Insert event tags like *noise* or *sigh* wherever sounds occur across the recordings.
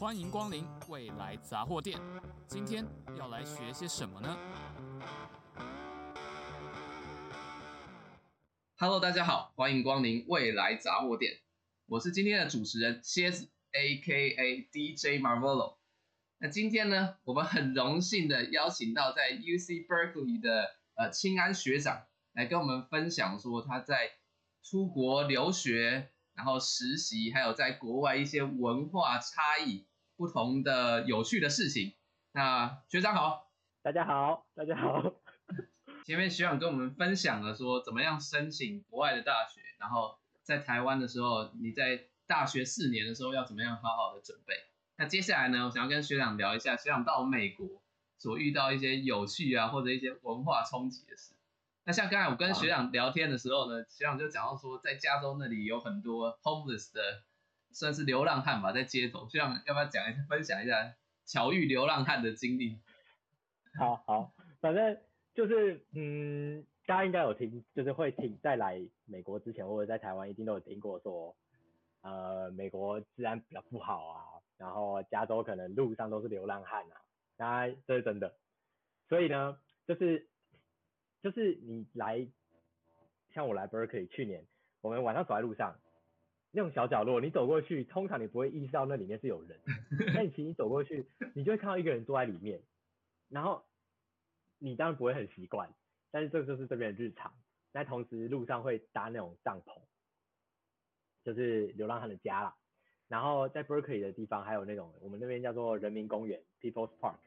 欢迎光临未来杂货店。今天要来学些什么呢？Hello，大家好，欢迎光临未来杂货店。我是今天的主持人蝎子，A.K.A. DJ Marvolo。那今天呢，我们很荣幸的邀请到在 UC Berkeley 的呃清安学长来跟我们分享说他在出国留学。然后实习，还有在国外一些文化差异不同的有趣的事情。那学长好，大家好，大家好。前面学长跟我们分享了说怎么样申请国外的大学，然后在台湾的时候，你在大学四年的时候要怎么样好好的准备。那接下来呢，我想要跟学长聊一下，学长到美国所遇到一些有趣啊，或者一些文化冲击的事。那像刚才我跟学长聊天的时候呢，学长就讲到说，在加州那里有很多 homeless 的，算是流浪汉吧，在街头。这样要不要讲一下，分享一下巧遇流浪汉的经历？好好，反正就是，嗯，大家应该有听，就是会听，在来美国之前或者在台湾一定都有听过说，呃，美国治安比较不好啊，然后加州可能路上都是流浪汉啊，当然这是真的。所以呢，就是。就是你来，像我来 Berkeley 去年，我们晚上走在路上，那种小角落，你走过去，通常你不会意识到那里面是有人，*laughs* 但其实你走过去，你就会看到一个人坐在里面，然后你当然不会很习惯，但是这就是这边的日常。那同时路上会搭那种帐篷，就是流浪汉的家啦。然后在 Berkeley 的地方还有那种我们那边叫做人民公园 People's Park，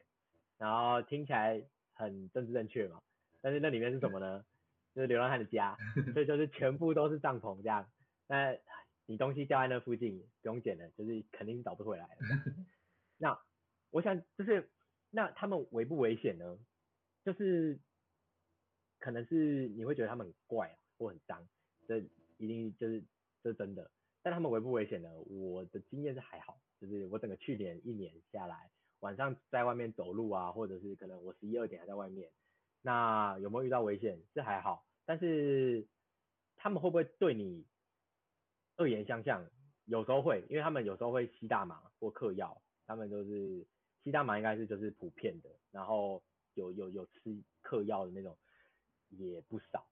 然后听起来很政治正确嘛。但是那里面是什么呢？*laughs* 就是流浪汉的家，所以就是全部都是帐篷这样。那你东西掉在那附近，不用捡了，就是肯定找不回来了。*laughs* 那我想就是，那他们危不危险呢？就是可能是你会觉得他们很怪啊，或很脏，这一定就是这是真的。但他们危不危险呢？我的经验是还好，就是我整个去年一年下来，晚上在外面走路啊，或者是可能我十一二点还在外面。那有没有遇到危险？是还好，但是他们会不会对你恶言相向？有时候会，因为他们有时候会吸大麻或嗑药，他们就是吸大麻应该是就是普遍的，然后有有有吃嗑药的那种也不少，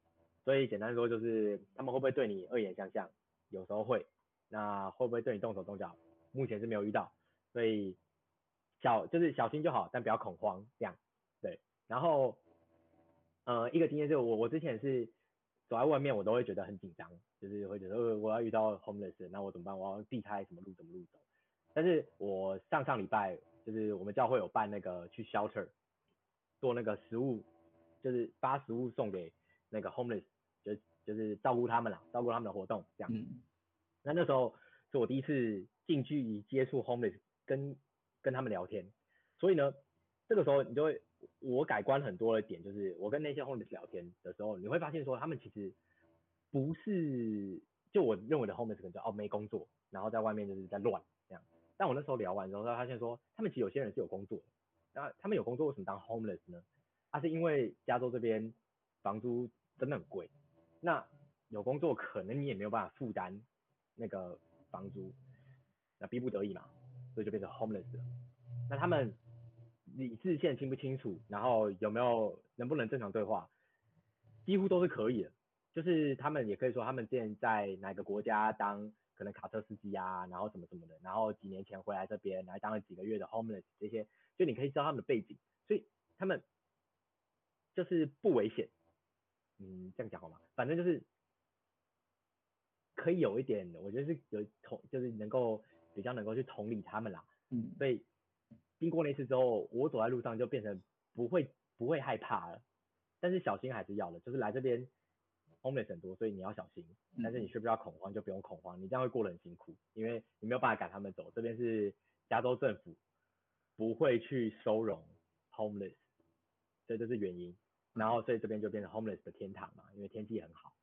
所以简单说就是他们会不会对你恶言相向？有时候会，那会不会对你动手动脚？目前是没有遇到，所以小就是小心就好，但不要恐慌这样，对，然后。呃，一个经验就是我我之前是走在外面，我都会觉得很紧张，就是会觉得呃我要遇到 homeless，那我怎么办？我要避开什么路，怎么路走？但是我上上礼拜就是我们教会有办那个去 shelter 做那个食物，就是发食物送给那个 homeless，就就是照顾他们啦，照顾他们的活动这样。嗯。那那时候是我第一次近距离接触 homeless，跟跟他们聊天，所以呢，这个时候你就会。我改观很多的点就是，我跟那些 homeless 聊天的时候，你会发现说，他们其实不是就我认为的 homeless 可能就哦没工作，然后在外面就是在乱这样。但我那时候聊完之后，他发现说，他们其实有些人是有工作的，那他们有工作为什么当 homeless 呢？啊，是因为加州这边房租真的很贵，那有工作可能你也没有办法负担那个房租，那逼不得已嘛，所以就变成 homeless 了。那他们。理智线清不清楚，然后有没有能不能正常对话，几乎都是可以的。就是他们也可以说他们之前在哪个国家当可能卡车司机啊，然后什么什么的，然后几年前回来这边来当了几个月的 homeless 这些，就你可以知道他们的背景，所以他们就是不危险。嗯，这样讲好吗？反正就是可以有一点，我觉得是有同，就是能够比较能够去同理他们啦。嗯，所以。经过那次之后，我走在路上就变成不会不会害怕了，但是小心还是要的。就是来这边 homeless 很多，所以你要小心。但是你需不需要恐慌就不用恐慌，你这样会过得很辛苦，因为你没有办法赶他们走。这边是加州政府不会去收容 homeless，所以这是原因。然后所以这边就变成 homeless 的天堂嘛，因为天气很好。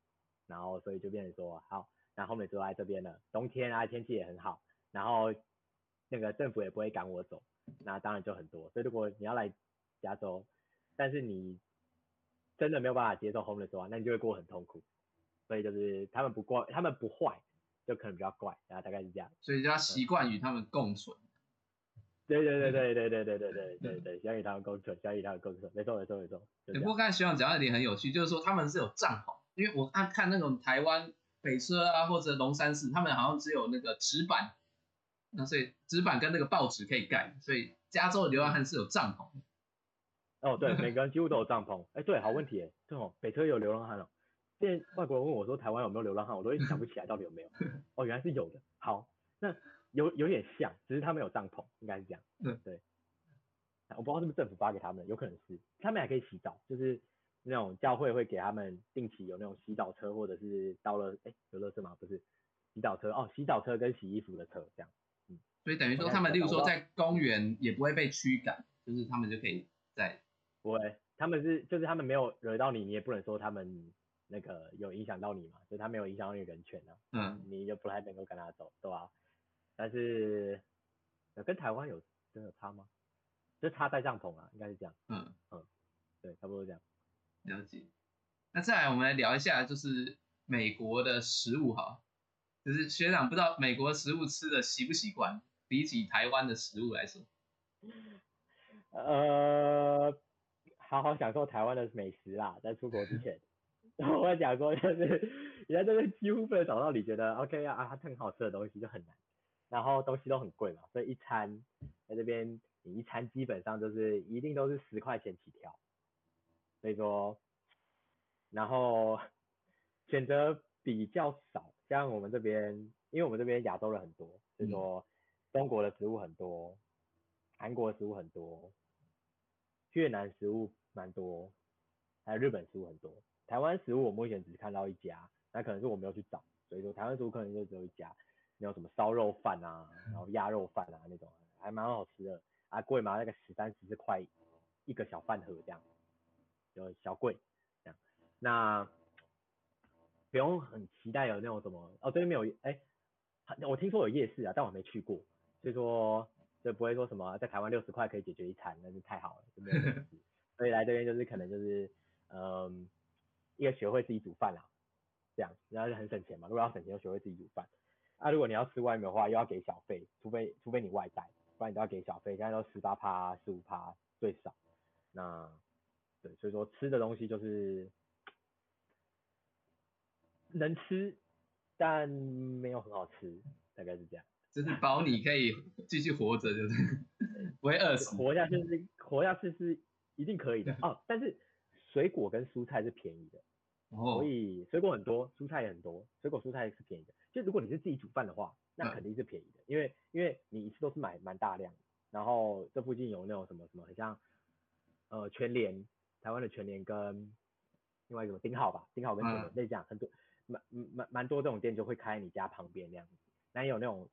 然后所以就变成说好，那 homeless 就来这边了，冬天啊天气也很好，然后那个政府也不会赶我走。那当然就很多，所以如果你要来加州，但是你真的没有办法接受 homeless 的话，那你就会过很痛苦。所以就是他们不怪，他们不坏，就可能比较怪，然后大概是这样。所以就要习惯与他们共存。对对对对对对对对对对对，小雨堂工程，小雨堂工程，没错没错没错。不过刚才学长讲的一点很有趣，就是说他们是有帐篷，因为我看看那种台湾北车啊或者龙山寺，他们好像只有那个纸板，那所以纸板跟那个报纸可以盖，所以加州的流浪汉是有帐篷。哦，对，每个人几乎都有帐篷。哎，对，好问题哎，对哦，北车有流浪汉哦。现在外国人问我说台湾有没有流浪汉，我都一直想不起来到底有没有。*laughs* 哦，原来是有的。好，那。有有点像，只是他们有帐篷，应该是这样。嗯，对。我不知道是不是政府发给他们，有可能是。他们还可以洗澡，就是那种教会会给他们定期有那种洗澡车，或者是到了哎有垃圾吗？不是，洗澡车哦，洗澡车跟洗衣服的车这样。嗯，所以等于说他们，例如说在公园也不会被驱赶，就是他们就可以在。不会，他们是就是他们没有惹到你，你也不能说他们那个有影响到你嘛，就他没有影响到你人权啊。嗯。你就不太能够跟他走，对吧？但是，跟台湾有真的差吗？就差在帐篷啊，应该是这样。嗯嗯，对，差不多这样。了解。那再来，我们来聊一下，就是美国的食物哈。就是学长不知道美国食物吃的习不习惯，比起台湾的食物来说。*laughs* 呃，好好享受台湾的美食啦，在出国之前。*laughs* 然后我讲过，就是你在这边几乎不能找到你觉得 OK 啊啊，它很好吃的东西，就很难。然后东西都很贵嘛，所以一餐在这边，你一餐基本上就是一定都是十块钱起跳，所以说，然后 *laughs* 选择比较少，像我们这边，因为我们这边亚洲人很多，所以说中国的食物很多，韩国的食物很多，越南食物蛮多，还有日本食物很多，台湾食物我目前只看到一家，那可能是我没有去找，所以说台湾食物可能就只有一家。那种什么烧肉饭啊，然后鸭肉饭啊那种，还蛮好吃的啊，贵吗？那个十三十四块一个小饭盒这样，就小贵这样。那不用很期待有那种什么哦，这边没有哎、欸，我听说有夜市啊，但我没去过，所以说就不会说什么在台湾六十块可以解决一餐，那是太好了，就没有 *laughs* 所以来这边就是可能就是嗯，一个学会自己煮饭啦，这样，然后就很省钱嘛，如果要省钱，就学会自己煮饭。啊，如果你要吃外面的话，又要给小费，除非除非你外带，不然你都要给小费，现在都十八趴、十五趴最少。那对，所以说吃的东西就是能吃，但没有很好吃，大概是这样。就是保你可以继续活着，就是 *laughs* 不会饿死。活下去是活下去是一定可以的。*laughs* 哦，但是水果跟蔬菜是便宜的，哦、所以水果很多，蔬菜也很多，水果蔬菜是便宜的。就如果你是自己煮饭的话，那肯定是便宜的，嗯、因为因为你一次都是买蛮大量的，然后这附近有那种什么什么，很像呃全联，台湾的全联跟另外一个丁好吧，丁好跟全联类似这样，很多蛮蛮蛮多这种店就会开在你家旁边那样子，那也有那种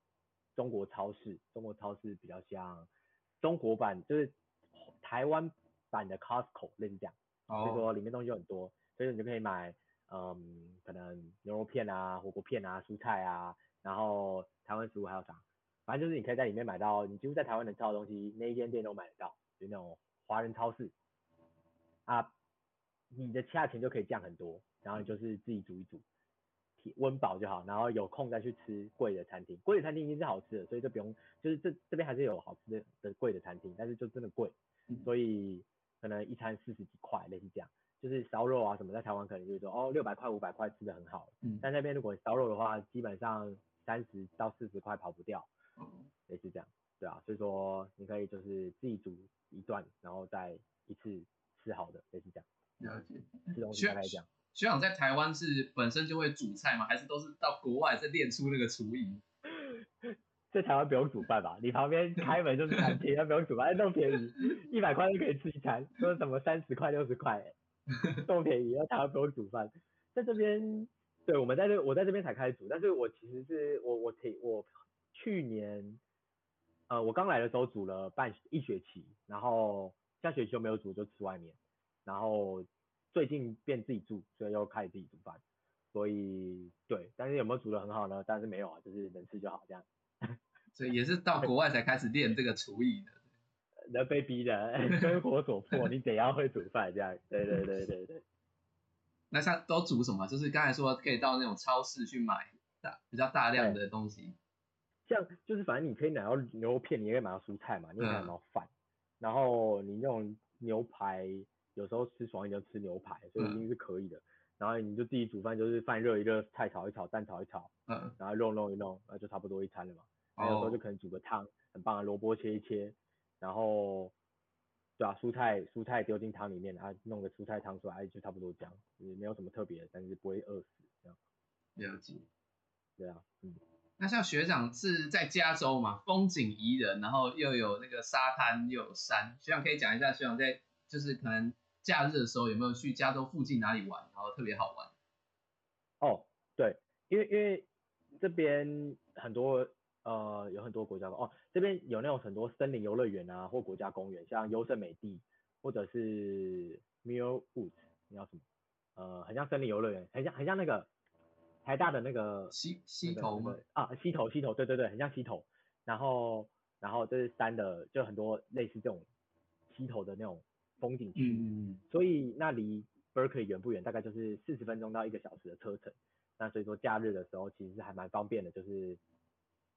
中国超市，中国超市比较像中国版，就是台湾版的 Costco 类似这样，哦、所以说里面东西就很多，所以你就可以买。嗯，可能牛肉片啊、火锅片啊、蔬菜啊，然后台湾食物还有啥，反正就是你可以在里面买到，你几乎在台湾能吃到的东西，那一间店都买得到，就那种华人超市啊，你的价钱就可以降很多，然后你就是自己煮一煮，温饱就好，然后有空再去吃贵的餐厅，贵的餐厅一定是好吃的，所以就不用，就是这这边还是有好吃的的贵的餐厅，但是就真的贵，所以可能一餐四十几块，类似这样。就是烧肉啊什么，在台湾可能就是说哦六百块五百块吃的很好，嗯，但那边如果烧肉的话，基本上三十到四十块跑不掉，嗯，也是这样，对啊，所以说你可以就是自己煮一段，然后再一次吃好的，也是这样。了解，吃东西大概这样。学长在台湾是本身就会煮菜吗？还是都是到国外再练出那个厨艺？*laughs* 在台湾不用煮饭吧？你旁边开门就是餐厅，*laughs* 他不用煮饭，那么便宜，一百块就可以吃一餐，说什么三十块六十块。*laughs* 这么便宜，然后台湾不用煮饭，在这边，对，我们在这，我在这边才开始煮，但是我其实是我我挺我去年，呃，我刚来的时候煮了半一学期，然后下学期就没有煮，就吃外面，然后最近变自己住，所以又开始自己煮饭，所以对，但是有没有煮的很好呢？但是没有啊，就是能吃就好这样，*laughs* 所以也是到国外才开始练这个厨艺的。*laughs* 人被逼的，生活所迫，你得要会煮饭这样。对对对对对。那像都煮什么？就是刚才说可以到那种超市去买大比较大量的东西。像就是反正你可以买到牛肉片，你也可以买到蔬菜嘛，你也可以买到饭，嗯、然后你那种牛排，有时候吃爽一点就吃牛排，所以一定是可以的。嗯、然后你就自己煮饭，就是饭热一热，菜炒一炒，蛋炒一炒，嗯，然后肉弄一弄，那就差不多一餐了嘛。有时候就可能煮个汤，很棒的萝卜切一切，然后，对啊，蔬菜蔬菜丢进汤里面，然后弄个蔬菜汤出来，就差不多这样，也没有什么特别的，但是不会饿死这样。了解。对啊，嗯。那像学长是在加州嘛，风景宜人，然后又有那个沙滩又有山，学长可以讲一下，学长在就是可能假日的时候有没有去加州附近哪里玩，然后特别好玩？哦，对，因为因为这边很多呃有很多国家哦，这边有那种很多森林游乐园啊，或国家公园，像优胜美地或者是 Muir Woods，你要什么？呃，很像森林游乐园，很像很像那个。台大的那个西西头吗？啊，西头西头，对对对，很像西头。然后然后这是山的，就很多类似这种溪头的那种风景区。嗯。所以那离 Berkeley 远不远？大概就是四十分钟到一个小时的车程。那所以说假日的时候其实是还蛮方便的，就是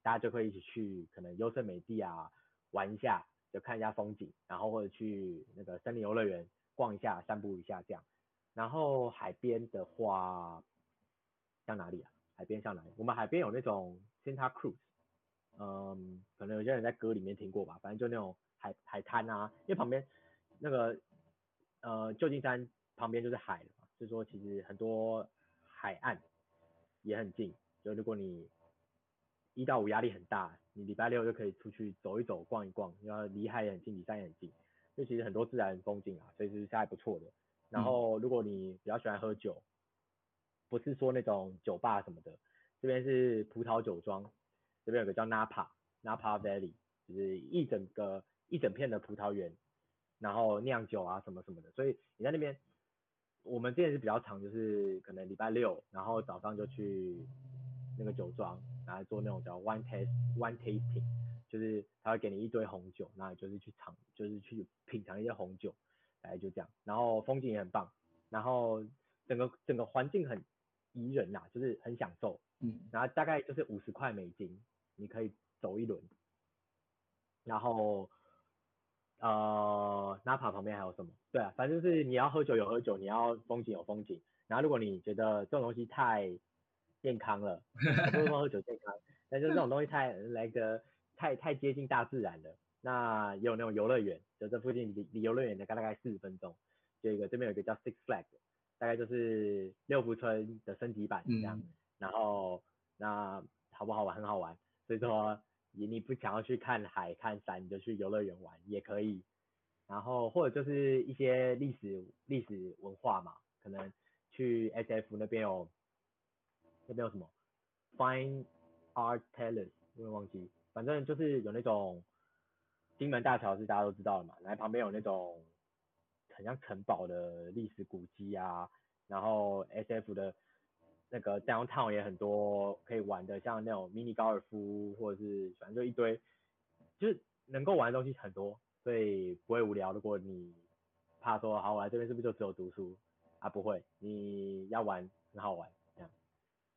大家就可以一起去可能优胜美地啊玩一下，就看一下风景，然后或者去那个森林游乐园逛一下、散步一下这样。然后海边的话。像哪里啊？海边像哪里？我们海边有那种 Santa Cruz，嗯，可能有些人在歌里面听过吧。反正就那种海海滩啊，因为旁边那个呃旧金山旁边就是海了嘛，所以说其实很多海岸也很近。就如果你一到五压力很大，你礼拜六就可以出去走一走、逛一逛，然后离海也很近，离山也很近，就其实很多自然风景啊，所以是还不错的。然后如果你比较喜欢喝酒。不是说那种酒吧什么的，这边是葡萄酒庄，这边有个叫 Napa Napa Valley，就是一整个一整片的葡萄园，然后酿酒啊什么什么的，所以你在那边，我们这边是比较常，就是可能礼拜六，然后早上就去那个酒庄，然后做那种叫 wine test wine tasting，就是他会给你一堆红酒，那就是去尝，就是去品尝一些红酒，大概就这样，然后风景也很棒，然后整个整个环境很。宜人呐、啊，就是很享受，嗯，然后大概就是五十块美金，你可以走一轮，然后呃，Napa 旁边还有什么？对啊，反正就是你要喝酒有喝酒，你要风景有风景，然后如果你觉得这种东西太健康了，*laughs* 不是说喝酒健康，但就是这种东西太来个太太接近大自然了，那也有那种游乐园，就这附近离离游乐园大概大概四十分钟，就一个这边有一个叫 Six Flags。大概就是六福村的升级版这样，嗯、然后那好不好玩？很好玩。所以说，你不想要去看海看山，你就去游乐园玩也可以。然后或者就是一些历史历史文化嘛，可能去 SF 那边有那边有什么 Fine Art Palace，我也忘记，反正就是有那种金门大桥是大家都知道的嘛，然后旁边有那种。很像城堡的历史古迹啊，然后 SF 的那个 downtown 也很多可以玩的，像那种迷你高尔夫或者是反正就一堆，就是能够玩的东西很多，所以不会无聊。如果你怕说好我来，这边是不是就只有读书啊？不会，你要玩很好玩，这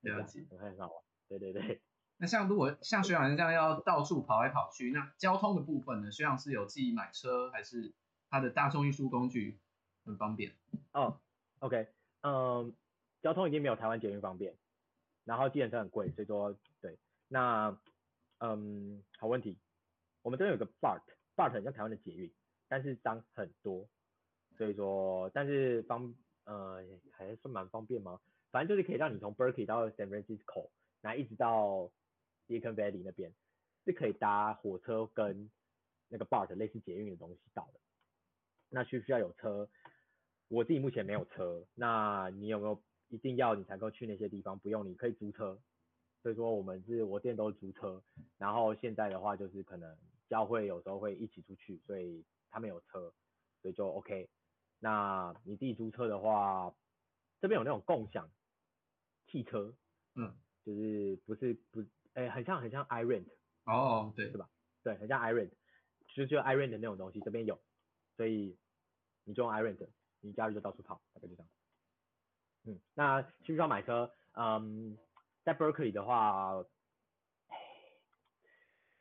样了解，很很好玩。对对对。*laughs* 那像如果像学长这样要到处跑来跑去，那交通的部分呢？学长是有自己买车还是？他的大众运输工具很方便哦。Oh, OK，嗯，交通已经没有台湾捷运方便，然后计程车很贵，所以说对。那嗯，好问题，我们这边有个 BART，BART 很像台湾的捷运，但是脏很多，所以说但是方呃还算蛮方便吗？反正就是可以让你从 Berkeley 到 San Francisco，然后一直到 Silicon Valley 那边是可以搭火车跟那个 BART 类似捷运的东西到的。那需不需要有车？我自己目前没有车。那你有没有一定要你才够去那些地方？不用，你可以租车。所以说我们是我店都是租车。然后现在的话就是可能教会有时候会一起出去，所以他们有车，所以就 OK。那你自己租车的话，这边有那种共享汽车，嗯，就是不是不，哎、欸，很像很像 iRent。哦，对，是吧？对，很像 iRent，就就 iRent 的那种东西，这边有，所以。你就用 iRent，你假日就到处跑，大概就这样。嗯，那需不需要买车？嗯，在 Berkeley 的话，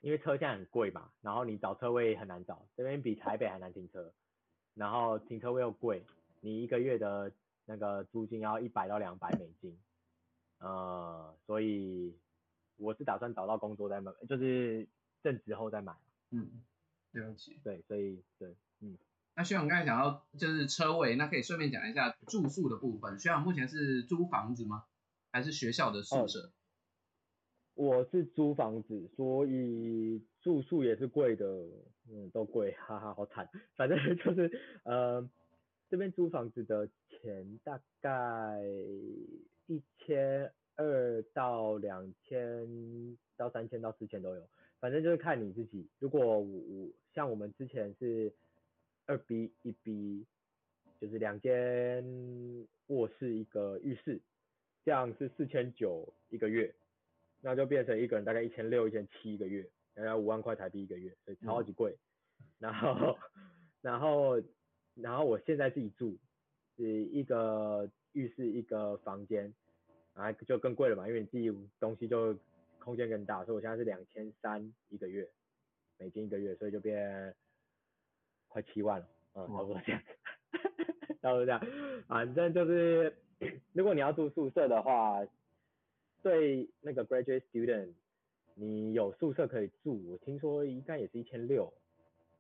因为车现在很贵嘛，然后你找车位很难找，这边比台北还难停车，然后停车位又贵，你一个月的那个租金要一百到两百美金，呃，所以我是打算找到工作再买，就是正职后再买。嗯，对不起。对，所以对，嗯。那学长刚才讲到就是车位，那可以顺便讲一下住宿的部分。学长目前是租房子吗？还是学校的宿舍？我是租房子，所以住宿也是贵的，嗯，都贵，哈哈，好惨。反正就是，呃，这边租房子的钱大概一千二到两千到三千到四千都有，反正就是看你自己。如果我我像我们之前是二 B 一 B，就是两间卧室一个浴室，这样是四千九一个月。那就变成一个人大概一千六、一千七一个月，大概五万块台币一个月，所以超级贵。嗯、然后，然后，然后我现在自己住，是一个浴室一个房间，啊就更贵了嘛，因为你自己东西就空间更大，所以我现在是两千三一个月，美金一个月，所以就变快七万了，嗯，差不多这样，*laughs* 差不多这样，反正就是如果你要住宿舍的话。对那个 graduate student，你有宿舍可以住，我听说应该也是一千六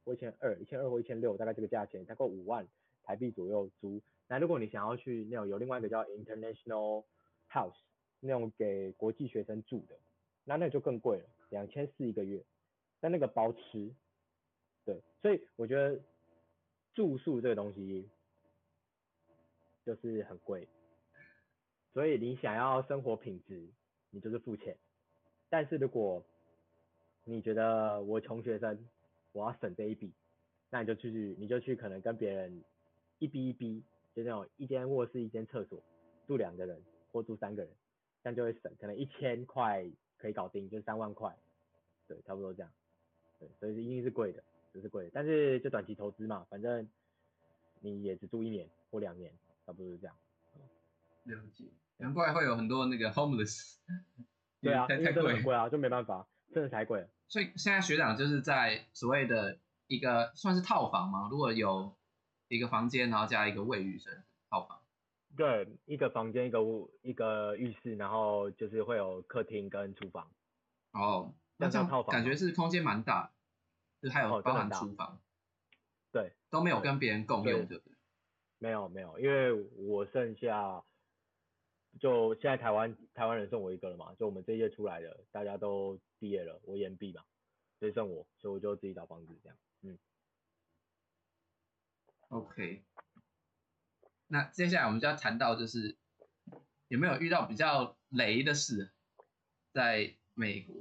或一千二，一千二或一千六，大概这个价钱，大概五万台币左右租。那如果你想要去那种有另外一个叫 international house，那种给国际学生住的，那那就更贵了，两千四一个月，但那个包吃，对，所以我觉得住宿这个东西就是很贵。所以你想要生活品质，你就是付钱。但是如果你觉得我穷学生，我要省这一笔，那你就去，你就去可能跟别人一逼一逼就那种一间卧室一间厕所，住两个人或住三个人，这样就会省，可能一千块可以搞定，就三万块，对，差不多这样。对，所以一定是贵的，就是贵的。但是就短期投资嘛，反正你也只住一年或两年，差不多是这样。了解。难怪会有很多那个 homeless，*laughs* 对啊，太太贵，贵啊，就没办法，真的太贵了。所以现在学长就是在所谓的一个算是套房吗？如果有一个房间，然后加一个卫浴是套房。对，一个房间一个屋一个浴室，然后就是会有客厅跟厨房。哦，那这样套房感觉是空间蛮大，就是还有包含厨房。对，都没有跟别人共用，对不对？没有没有，因为我剩下。就现在台湾台湾人剩我一个了嘛，就我们这一届出来的，大家都毕业了，我延毕嘛，所以剩我，所以我就自己找房子这样，嗯。OK，那接下来我们就要谈到就是有没有遇到比较雷的事，在美国，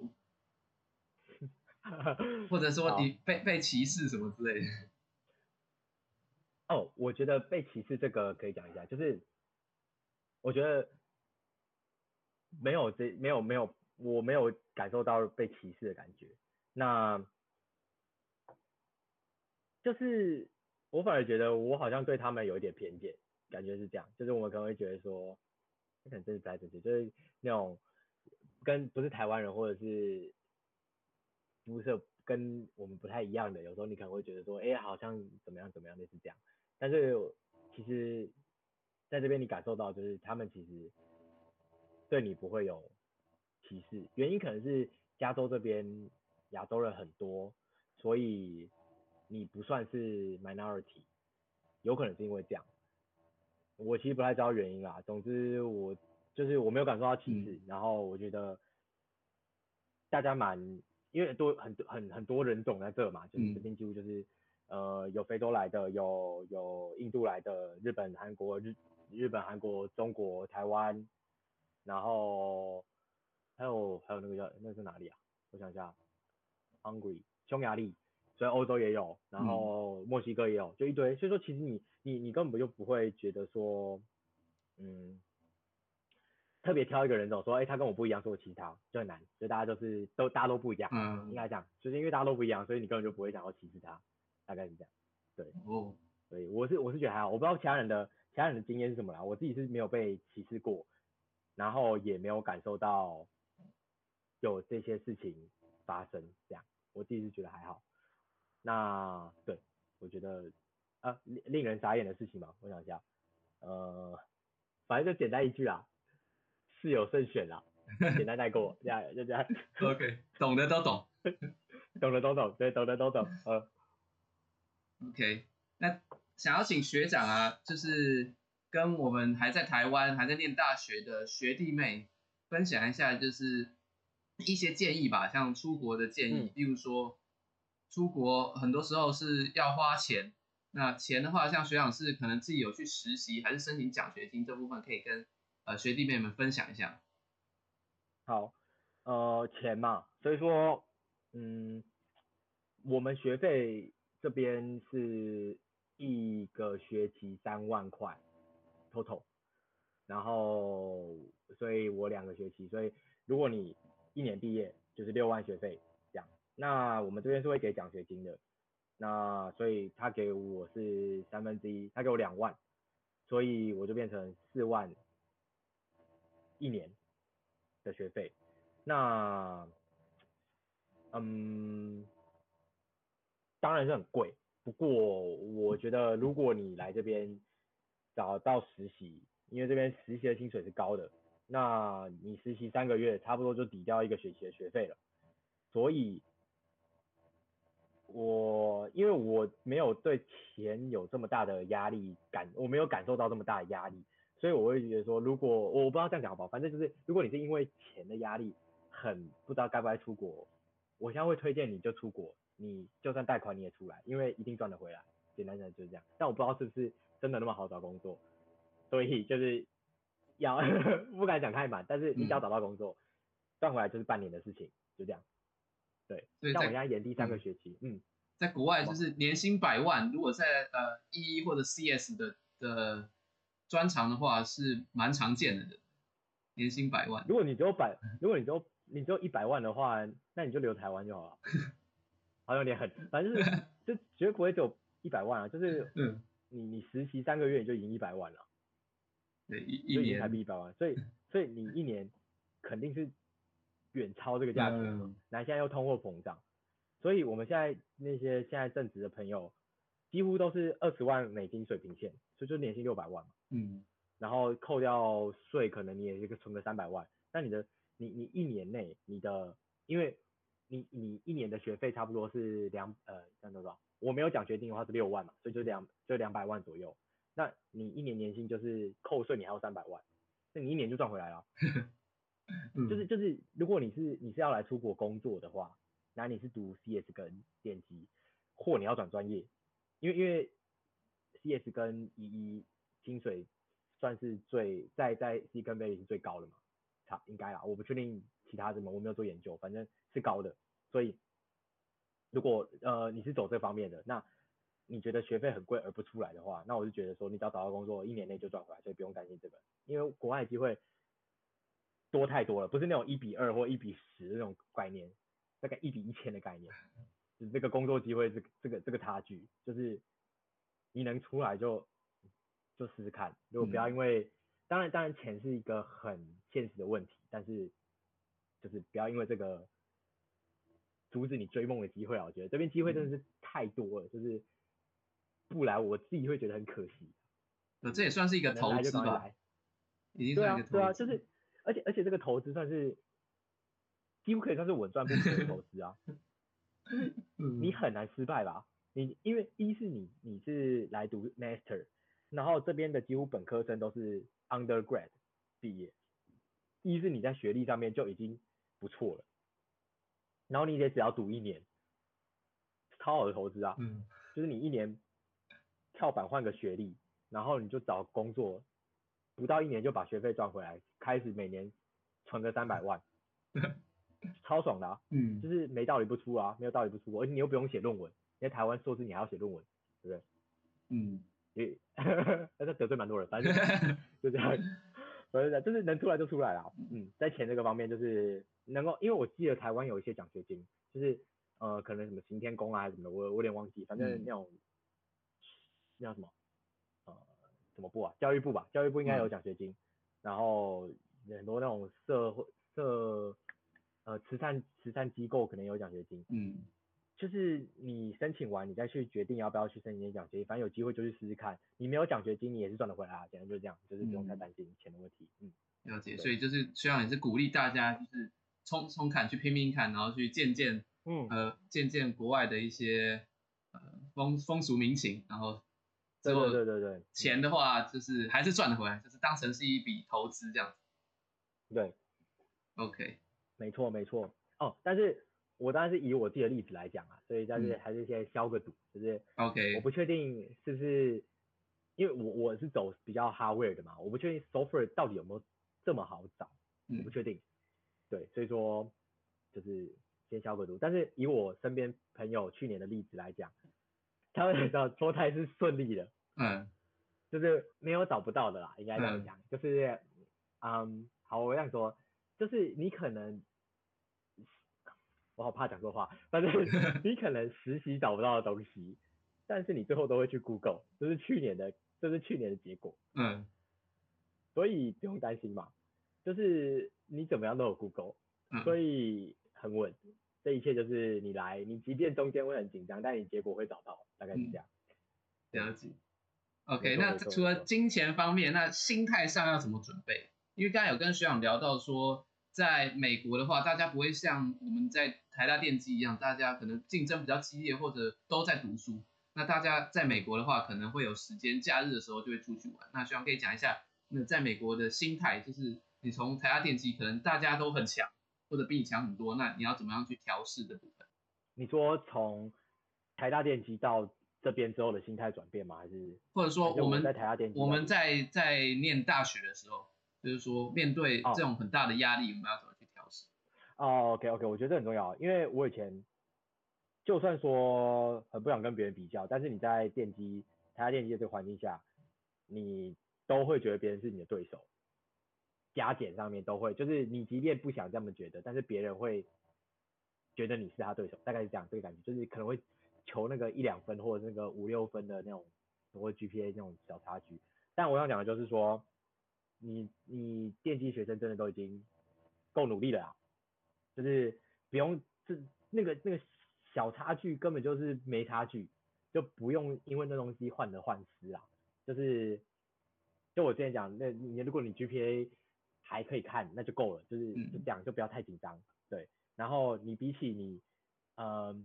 *laughs* 或者说你被被歧视什么之类的。哦，我觉得被歧视这个可以讲一下，就是我觉得。没有这没有没有，我没有感受到被歧视的感觉。那，就是我反而觉得我好像对他们有一点偏见，感觉是这样。就是我们可能会觉得说，可能真是不太正确，就是那种跟不是台湾人或者是肤色跟我们不太一样的，有时候你可能会觉得说，哎，好像怎么样怎么样类似这样。但是其实在这边你感受到，就是他们其实。对你不会有歧视，原因可能是加州这边亚洲人很多，所以你不算是 minority，有可能是因为这样。我其实不太知道原因啦，总之我就是我没有感受到歧视，嗯、然后我觉得大家蛮，因为多很多很很多人种在这嘛，就是这边几乎就是、嗯、呃有非洲来的，有有印度来的，日本、韩国、日日本、韩国、中国、台湾。然后还有还有那个叫那是哪里啊？我想一下，Hungary 匈牙利，所以欧洲也有，然后墨西哥也有，就一堆。所以说其实你你你根本就不会觉得说，嗯，特别挑一个人种说，哎，他跟我不一样，说我其他就很难。所以大家都是都大家都不一样，嗯，*laughs* 应该这样，就是因为大家都不一样，所以你根本就不会想要歧视他，大概是这样。对，哦，所以我是我是觉得还好，我不知道其他人的其他人的经验是什么啦，我自己是没有被歧视过。然后也没有感受到有这些事情发生这样，我自己是觉得还好。那对，我觉得啊令令人傻眼的事情嘛，我想一下，呃，反正就简单一句啦，事有慎选啦，简单带过，*laughs* 这样就这样。OK，懂的都懂，*laughs* 懂的都懂，对，懂的都懂。呃，OK，那想要请学长啊，就是跟我们还在台湾还在念大学的学弟妹分享一下，就是一些建议吧，像出国的建议，例如说。出国很多时候是要花钱，那钱的话，像学长是可能自己有去实习，还是申请奖学金这部分，可以跟呃学弟妹们分享一下。好，呃，钱嘛，所以说，嗯，我们学费这边是一个学期三万块，total，然后，所以我两个学期，所以如果你一年毕业就是六万学费这样。那我们这边是会给奖学金的，那所以他给我是三分之一，他给我两万，所以我就变成四万一年的学费。那，嗯，当然是很贵，不过我觉得如果你来这边找到实习，因为这边实习的薪水是高的，那你实习三个月差不多就抵掉一个学期的学费了，所以。我因为我没有对钱有这么大的压力感，我没有感受到这么大的压力，所以我会觉得说，如果我不知道这样讲好不好，反正就是如果你是因为钱的压力很不知道该不该出国，我现在会推荐你就出国，你就算贷款你也出来，因为一定赚得回来。简单讲就是这样，但我不知道是不是真的那么好找工作，所以就是要 *laughs* 不敢讲太满，但是你只要找到工作，赚回来就是半年的事情，就这样。对，像我现在延第三个学期，嗯，嗯，在国外就是年薪百万，如果在呃 EE 或者 CS 的的专长的话，是蛮常见的，年薪百万。如果你只有百，如果你只有你只有一百万的话，那你就留台湾就好了。*laughs* 好像有点狠，反正就是就绝对不会只有一百万啊，就是嗯，你你实习三个月你就赢一百万了，对，一年。台币一百万，所以所以你一年肯定是。远超这个价钱，那、嗯、现在又通货膨胀，所以我们现在那些现在正职的朋友，几乎都是二十万美金水平线，所以就年薪六百万嘛。嗯。然后扣掉税，可能你也一个存个三百万。那你的你你一年内你的，因为你你一年的学费差不多是两呃，这样多少？我没有奖学金的话是六万嘛，所以就两就两百万左右。那你一年年薪就是扣税，你还有三百万，那你一年就赚回来了。*laughs* 就是就是，如果你是你是要来出国工作的话，那你是读 CS 跟电机，或你要转专业，因为因为 CS 跟 EE 薪水算是最在在 Silicon Valley 是最高的嘛，差应该啦，我不确定其他什么，我没有做研究，反正是高的，所以如果呃你是走这方面的，那你觉得学费很贵而不出来的话，那我就觉得说你只要找到工作，一年内就赚回来，所以不用担心这个，因为国外机会。多太多了，不是那种一比二或一比十那种概念，大概一比一千的概念，*laughs* 就是这个工作机会这个这个这个差距，就是你能出来就就试试看，如果不要因为，嗯、当然当然钱是一个很现实的问题，但是就是不要因为这个阻止你追梦的机会啊，我觉得这边机会真的是太多了，就是不来我自己会觉得很可惜。那这也算是一个投资吧？对啊，对啊，就是。而且而且这个投资算是几乎可以算是稳赚不赔的投资啊，*laughs* 你很难失败吧？你因为一是你你是来读 master，然后这边的几乎本科生都是 undergrad 毕业，一是你在学历上面就已经不错了，然后你也只要读一年，超好的投资啊，嗯，就是你一年跳板换个学历，然后你就找工作。不到一年就把学费赚回来，开始每年存个三百万，*laughs* 超爽的啊！嗯，就是没道理不出啊，没有道理不出，而且你又不用写论文，因为台湾硕士你还要写论文，对不对？嗯，也，*laughs* 但是得罪蛮多人，反正就这样，*laughs* 反正就是能出来就出来了。嗯，在钱这个方面就是能够，因为我记得台湾有一些奖学金，就是呃可能什么行天宫啊还是什么的，我我有点忘记，反正那种、嗯、那叫什么呃？什么部啊？教育部吧，教育部应该有奖学金，嗯、然后很多那种社会社呃慈善慈善机构可能有奖学金，嗯，就是你申请完，你再去决定要不要去申请奖学金，反正有机会就去试试看。你没有奖学金，你也是赚得回来啊，简单就是这样，就是不用太担心钱的问题。嗯，了解。所以就是希望也是鼓励大家，就是冲冲砍，去拼命看，然后去见见，嗯，呃，见见国外的一些呃风风俗民情，然后。对对对对对，钱的话就是还是赚得回来，就是当成是一笔投资这样子。对，OK，没错没错。哦，但是我当然是以我自己的例子来讲啊，所以但是还是先消个毒，就是 OK，我不确定是不是，因为我我是走比较 hardware 的嘛，我不确定 software 到底有没有这么好找，嗯、我不确定。对，所以说就是先消个毒，但是以我身边朋友去年的例子来讲。他们的脱胎是顺利的，嗯，就是没有找不到的啦，应该这样讲，嗯、就是，嗯，好，我想说，就是你可能，我好怕讲错话，反正 *laughs* 你可能实习找不到的东西，但是你最后都会去 Google，这是去年的，这是去年的结果，嗯，所以不用担心嘛，就是你怎么样都有 Google，嗯，所以很稳。这一切就是你来，你即便中间会很紧张，但你结果会找到，大概是这样。了解。OK，那除了金钱方面，那心态上要怎么准备？因为刚才有跟学长聊到说，在美国的话，大家不会像我们在台大电机一样，大家可能竞争比较激烈，或者都在读书。那大家在美国的话，可能会有时间，假日的时候就会出去玩。那希望可以讲一下，那在美国的心态，就是你从台大电机，可能大家都很强。或者比你强很多，那你要怎么样去调试的部分？你说从台大电机到这边之后的心态转变吗？还是或者说我们在台大电机，我们在在念大学的时候，就是说面对这种很大的压力，哦、我们要怎么去调试？哦，OK OK，我觉得这很重要，因为我以前就算说很不想跟别人比较，但是你在电机台大电机的这个环境下，你都会觉得别人是你的对手。加减上面都会，就是你即便不想这么觉得，但是别人会觉得你是他对手，大概是这样，这个感觉就是可能会求那个一两分或者那个五六分的那种，或者 GPA 那种小差距。但我想讲的就是说，你你电机学生真的都已经够努力了啊，就是不用这那个那个小差距根本就是没差距，就不用因为那东西患得患失啊。就是就我之前讲，那你如果你 GPA 还可以看，那就够了，就是就这样，就不要太紧张，对。然后你比起你，呃，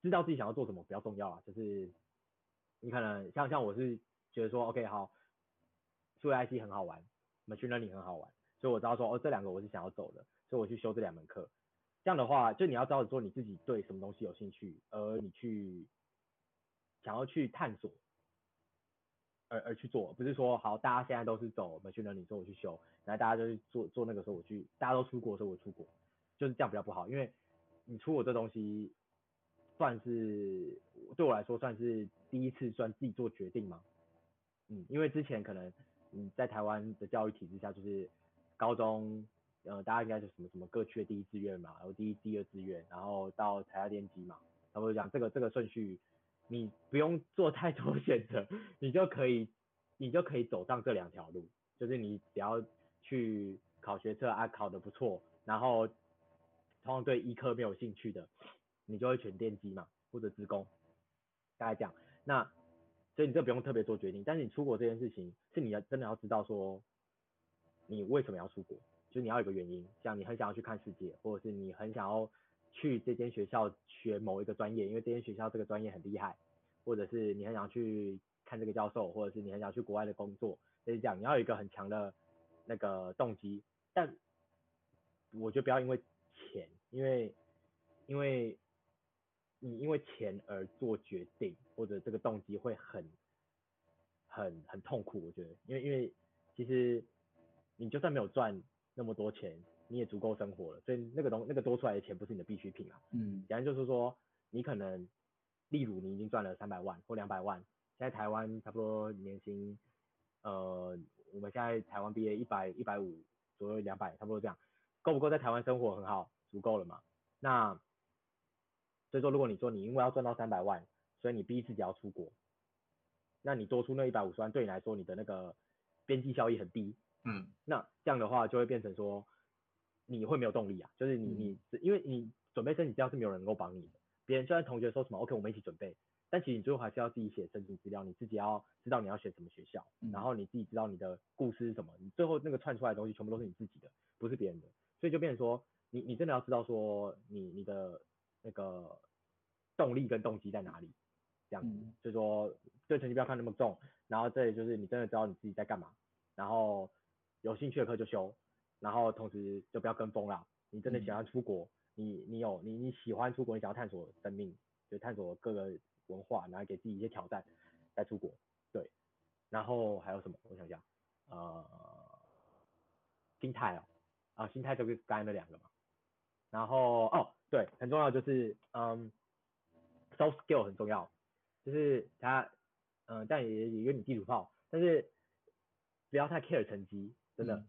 知道自己想要做什么比较重要啊，就是你可能像像我是觉得说，OK 好，数学 IC 很好玩，Machine Learning 很好玩，所以我知道说哦这两个我是想要走的，所以我去修这两门课。这样的话，就你要知道说你自己对什么东西有兴趣，而你去想要去探索。而而去做，不是说好，大家现在都是走 machine learning，说我去修，然后大家就去做做那个时候我去，大家都出国的时候我出国，就是这样比较不好，因为你出国这东西算是对我来说算是第一次算自己做决定嘛，嗯，因为之前可能你在台湾的教育体制下，就是高中呃大家应该就什么什么各区的第一志愿嘛，然后第一第二志愿，然后到台大电机嘛，他们讲这个这个顺序。你不用做太多 *laughs* 选择，你就可以，你就可以走上这两条路，就是你只要去考学测啊，考得不错，然后通常对医科没有兴趣的，你就会选电机嘛，或者职工，大概这样。那所以你这不用特别做决定，但是你出国这件事情，是你要真的要知道说，你为什么要出国，就是你要有个原因，像你很想要去看世界，或者是你很想要。去这间学校学某一个专业，因为这间学校这个专业很厉害，或者是你很想去看这个教授，或者是你很想去国外的工作，就是这样，你要有一个很强的那个动机。但我觉得不要因为钱，因为因为你因为钱而做决定，或者这个动机会很很很痛苦。我觉得，因为因为其实你就算没有赚那么多钱。你也足够生活了，所以那个东那个多出来的钱不是你的必需品啊。嗯，简单就是说，你可能，例如你已经赚了三百万或两百万，现在台湾差不多年薪，呃，我们现在台湾毕业一百一百五左右两百，差不多这样，够不够在台湾生活很好，足够了嘛？那，所以说如果你说你因为要赚到三百万，所以你逼自己要出国，那你多出那一百五十万，对你来说你的那个边际效益很低。嗯，那这样的话就会变成说。你会没有动力啊，就是你你因为你准备申请资料是没有人能够帮你的，别人就算同学说什么 OK 我们一起准备，但其实你最后还是要自己写申请资料，你自己要知道你要选什么学校，然后你自己知道你的故事是什么，你最后那个串出来的东西全部都是你自己的，不是别人的，所以就变成说你你真的要知道说你你的那个动力跟动机在哪里，这样子，所以说对成绩不要看那么重，然后这里就是你真的知道你自己在干嘛，然后有兴趣的课就修。然后同时就不要跟风啦，你真的想要出国，嗯、你你有你你喜欢出国，你想要探索生命，就探索各个文化，然后给自己一些挑战，再出国，对。然后还有什么？我想想，呃，心态哦，啊，心态就是刚才那两个嘛。然后哦，对，很重要就是，嗯，soft skill 很重要，就是他，嗯，但也也有你地主炮，但是不要太 care 成绩，真的。嗯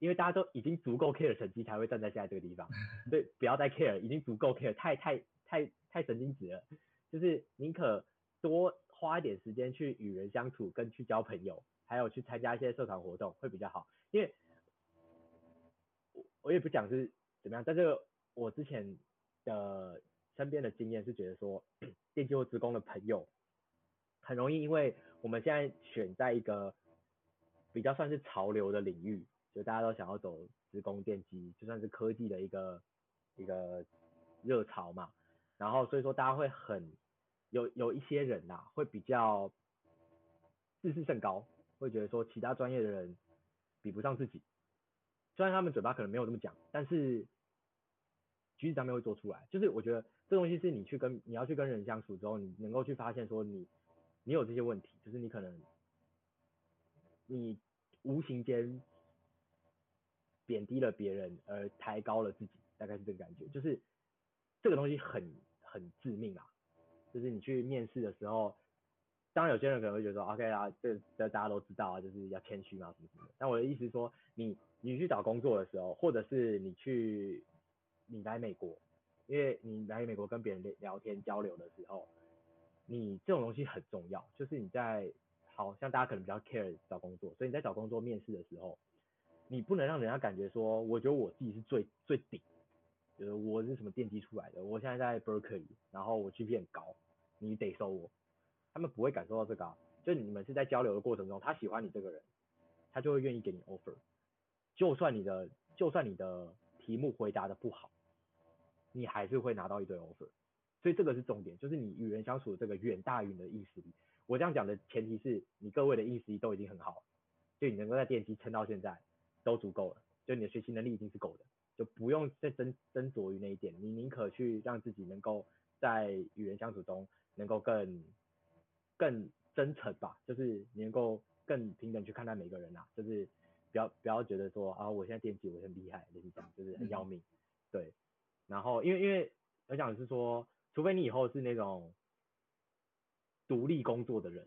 因为大家都已经足够 care 成绩，才会站在现在这个地方，*laughs* 所以不要再 care，已经足够 care，太太太太神经质了。就是宁可多花一点时间去与人相处，跟去交朋友，还有去参加一些社团活动会比较好。因为我我也不讲是怎么样，但是我之前的身边的经验是觉得说，电机或职工的朋友很容易，因为我们现在选在一个比较算是潮流的领域。就大家都想要走职工电机，就算是科技的一个一个热潮嘛，然后所以说大家会很有有一些人呐、啊，会比较自视甚高，会觉得说其他专业的人比不上自己，虽然他们嘴巴可能没有这么讲，但是举止上面会做出来。就是我觉得这东西是你去跟你要去跟人相处之后，你能够去发现说你你有这些问题，就是你可能你无形间。贬低了别人而抬高了自己，大概是这个感觉，就是这个东西很很致命啊。就是你去面试的时候，当然有些人可能会觉得说，OK 啊，这这大家都知道啊，就是要谦虚嘛，什么什么的。但我的意思说，你你去找工作的时候，或者是你去你来美国，因为你来美国跟别人聊天交流的时候，你这种东西很重要。就是你在好像大家可能比较 care 找工作，所以你在找工作面试的时候。你不能让人家感觉说，我觉得我自己是最最顶，就是我是什么电机出来的，我现在在 Berkeley，然后我 GPA 高，你得收我。他们不会感受到这个啊，就你们是在交流的过程中，他喜欢你这个人，他就会愿意给你 offer。就算你的就算你的题目回答的不好，你还是会拿到一堆 offer。所以这个是重点，就是你与人相处的这个远大于你的意识力。我这样讲的前提是你各位的意识力都已经很好，就你能够在电机撑到现在。都足够了，就你的学习能力已经是够的，就不用再斟斟酌于那一点。你宁可去让自己能够在与人相处中能够更更真诚吧，就是你能够更平等去看待每个人啊，就是不要不要觉得说啊，我现在电机我很厉害，就是这样，就是很要命。嗯、对，然后因为因为我想是说，除非你以后是那种独立工作的人，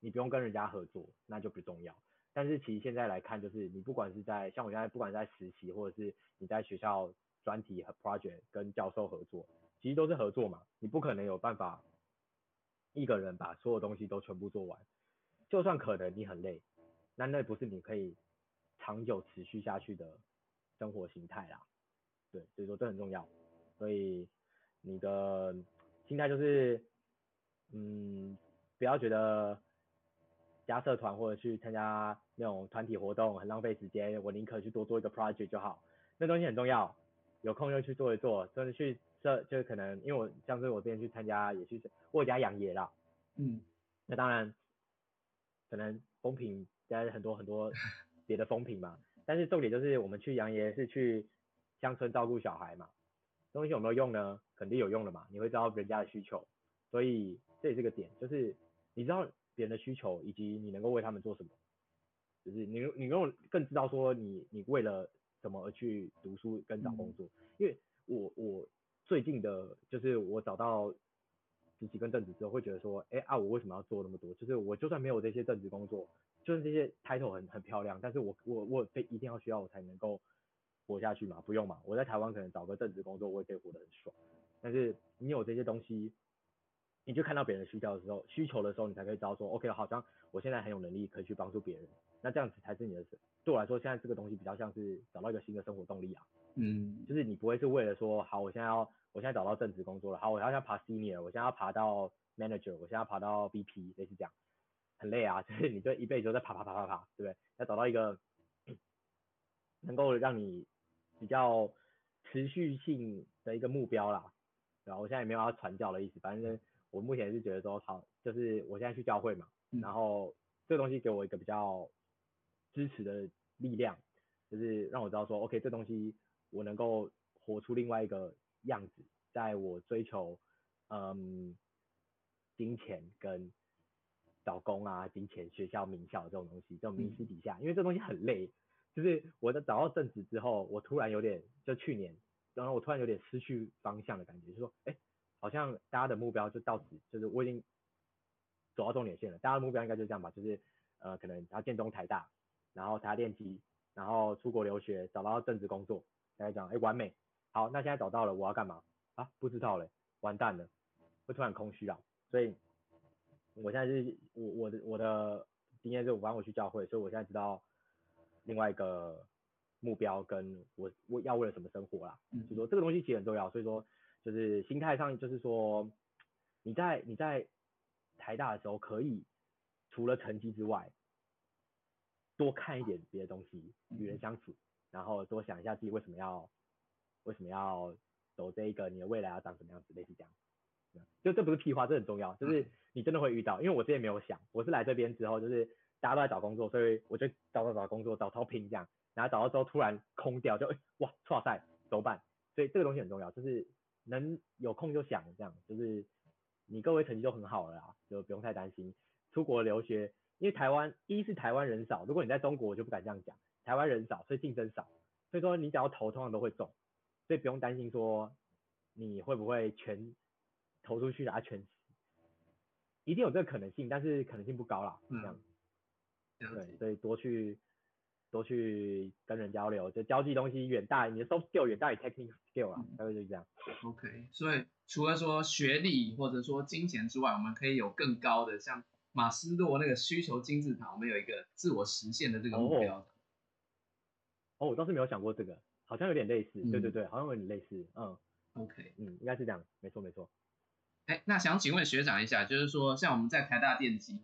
你不用跟人家合作，那就不重要。但是其实现在来看，就是你不管是在像我现在不管是在实习，或者是你在学校专题和 project 跟教授合作，其实都是合作嘛。你不可能有办法一个人把所有东西都全部做完，就算可能你很累，那那不是你可以长久持续下去的生活形态啦。对，所以说这很重要。所以你的心态就是，嗯，不要觉得。加社团或者去参加那种团体活动很浪费时间，我宁可去多做一个 project 就好。那东西很重要，有空就去做一做。真的去社，就是可能因为我像是我之前去参加也去我家养爷啦，嗯，那当然可能风评加很多很多别的风评嘛，但是重点就是我们去养爷是去乡村照顾小孩嘛，东西有没有用呢？肯定有用的嘛，你会知道人家的需求，所以这也是个点，就是你知道。别人的需求，以及你能够为他们做什么，就是你你用更知道说你你为了什么而去读书跟找工作。嗯、因为我我最近的，就是我找到实习跟正职之后，会觉得说，哎啊，我为什么要做那么多？就是我就算没有这些正职工作，就是这些 title 很很漂亮，但是我我我非一定要需要我才能够活下去嘛？不用嘛？我在台湾可能找个正职工作，我也可以活得很爽。但是你有这些东西。你就看到别人的需求的时候，需求的时候，你才可以知道说，OK，好像我现在很有能力可以去帮助别人，那这样子才是你的。对我来说，现在这个东西比较像是找到一个新的生活动力啊。嗯，就是你不会是为了说，好，我现在要，我现在找到正职工作了，好，我要要爬 senior，我现在要爬到 manager，我现在要爬到 VP，类似这样，很累啊，*laughs* 就是你这一辈子都在爬爬爬爬爬，对不对？要找到一个 *clears throat* 能够让你比较持续性的一个目标啦。然后我现在也没有要传教的意思，反正我目前是觉得说，好，就是我现在去教会嘛，然后这个东西给我一个比较支持的力量，就是让我知道说，OK，这东西我能够活出另外一个样子，在我追求嗯金钱跟找工啊、金钱、学校、名校这种东西，这种名师底下，因为这东西很累，就是我在找到正职之后，我突然有点，就去年，然后我突然有点失去方向的感觉，就是说，哎，好像大家的目标就到此，就是我已经走到终点线了，大家的目标应该就是这样吧，就是呃，可能要建中、台大。然后台电机，然后出国留学，找到正职工作，大家讲，哎，完美，好，那现在找到了，我要干嘛啊？不知道嘞，完蛋了，会突然空虚啊。所以，我现在是我我的我的经验是，反正我去教会，所以我现在知道另外一个目标跟我我要为了什么生活啦。嗯，就说这个东西其实很重要，所以说就是心态上就是说，你在你在台大的时候可以除了成绩之外。多看一点别的东西，与人相处，然后多想一下自己为什么要为什么要走这一个，你的未来要长什么样子，类似这样。就这不是屁话，这很重要，就是你真的会遇到。因为我之前没有想，我是来这边之后，就是大家都在找工作，所以我就找找找工作，找超拼这样，然后找到之后突然空掉，就哎哇，剉赛怎么办？所以这个东西很重要，就是能有空就想这样，就是你各位成绩都很好了啦，就不用太担心出国留学。因为台湾一是台湾人少，如果你在中国我就不敢这样讲，台湾人少，所以竞争少，所以说你只要投通常都会中，所以不用担心说你会不会全投出去啊全死，一定有这个可能性，但是可能性不高啦，这样，嗯、对，所以多去多去跟人交流，就交际东西远大于你的 soft skill 远大于 technical skill 啊，大概就是这样。OK，所以除了说学历或者说金钱之外，我们可以有更高的像。马斯洛那个需求金字塔，我们有一个自我实现的这个目标的。哦，我倒是没有想过这个，好像有点类似。嗯、对对对，好像有点类似。嗯，OK，嗯，应该是这样，没错没错。哎，那想请问学长一下，就是说像我们在台大电机，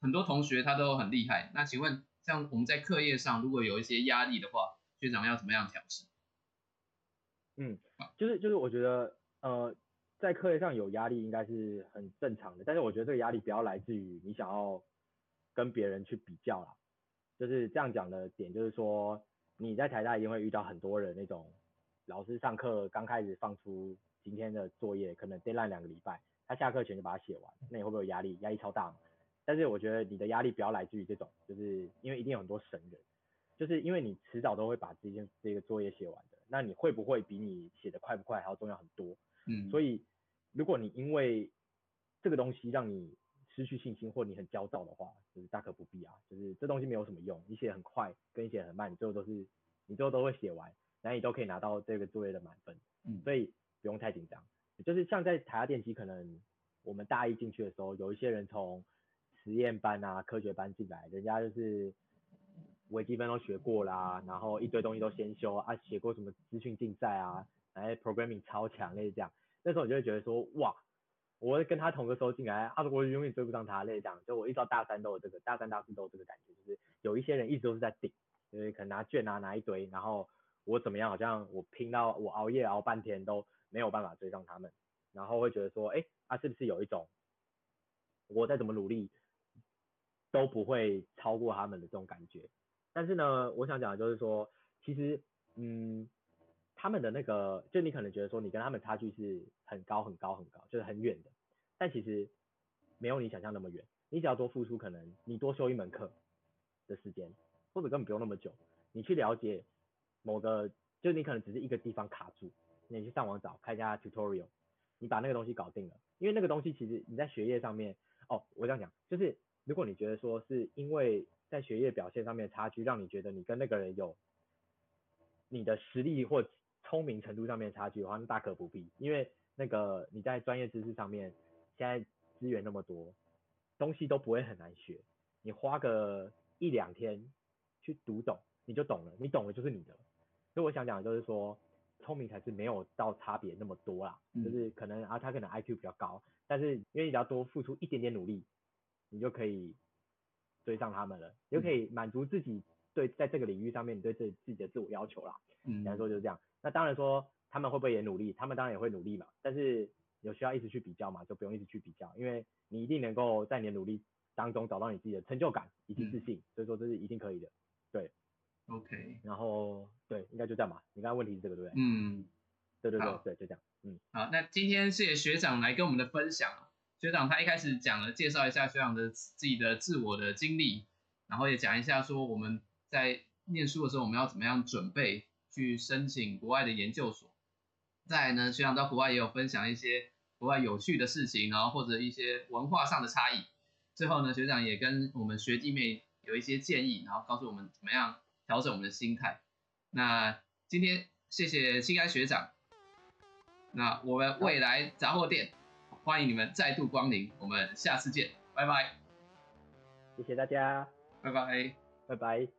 很多同学他都很厉害。那请问，像我们在课业上如果有一些压力的话，学长要怎么样调试？嗯，就是就是我觉得呃。在课业上有压力应该是很正常的，但是我觉得这个压力不要来自于你想要跟别人去比较啦。就是这样讲的点，就是说你在台大一定会遇到很多人那种老师上课刚开始放出今天的作业，可能 deadline 两个礼拜，他下课前就把它写完，那你会不会有压力？压力超大。但是我觉得你的压力不要来自于这种，就是因为一定有很多神人，就是因为你迟早都会把这件这个作业写完的，那你会不会比你写的快不快还要重要很多？嗯，所以如果你因为这个东西让你失去信心，或你很焦躁的话，就是大可不必啊。就是这东西没有什么用，你写很快跟你写很慢，你最后都是你最后都会写完，然后你都可以拿到这个作业的满分。嗯，所以不用太紧张。就是像在台下电机，可能我们大一进去的时候，有一些人从实验班啊、科学班进来，人家就是微积分都学过啦，然后一堆东西都先修啊，写过什么资讯竞赛啊。哎，programming 超强，类似这样，那时候你就会觉得说，哇，我跟他同个时候进来，啊，我永远追不上他，类似这样，就我一到大三都有这个，大三大四都有这个感觉，就是有一些人一直都是在顶，就是可能拿卷啊拿一堆，然后我怎么样，好像我拼到我熬夜熬半天都没有办法追上他们，然后会觉得说，哎，啊是不是有一种我再怎么努力都不会超过他们的这种感觉？但是呢，我想讲的就是说，其实，嗯。他们的那个，就你可能觉得说你跟他们差距是很高很高很高，就是很远的，但其实没有你想象那么远。你只要多付出，可能你多修一门课的时间，或者根本不用那么久，你去了解某个，就你可能只是一个地方卡住，你去上网找看一下 tutorial，你把那个东西搞定了。因为那个东西其实你在学业上面，哦，我这样讲，就是如果你觉得说是因为在学业表现上面的差距，让你觉得你跟那个人有你的实力或聪明程度上面差距的话，那大可不必，因为那个你在专业知识上面，现在资源那么多，东西都不会很难学，你花个一两天去读懂，你就懂了，你懂了就是你的。所以我想讲的就是说，聪明才是没有到差别那么多啦，嗯、就是可能啊，他可能 IQ 比较高，但是因为你只要多付出一点点努力，你就可以追上他们了，你就可以满足自己对在这个领域上面你对自己自己的自我要求啦。嗯，简单说就是这样。那当然说他们会不会也努力？他们当然也会努力嘛，但是有需要一直去比较嘛，就不用一直去比较，因为你一定能够在你的努力当中找到你自己的成就感以及自信，嗯、所以说这是一定可以的。对，OK，然后对，应该就这样吧。你刚刚问题是这个对不对？嗯，对对对对，就这样。嗯，好，那今天谢谢学长来跟我们的分享。学长他一开始讲了介绍一下学长的自己的自我的经历，然后也讲一下说我们在念书的时候我们要怎么样准备去申请国外的研究所。再来呢，学长到国外也有分享一些国外有趣的事情，然后或者一些文化上的差异。最后呢，学长也跟我们学弟妹有一些建议，然后告诉我们怎么样调整我们的心态。那今天谢谢钦开学长。那我们未来杂货店。欢迎你们再度光临，我们下次见，拜拜。谢谢大家，拜拜，拜拜。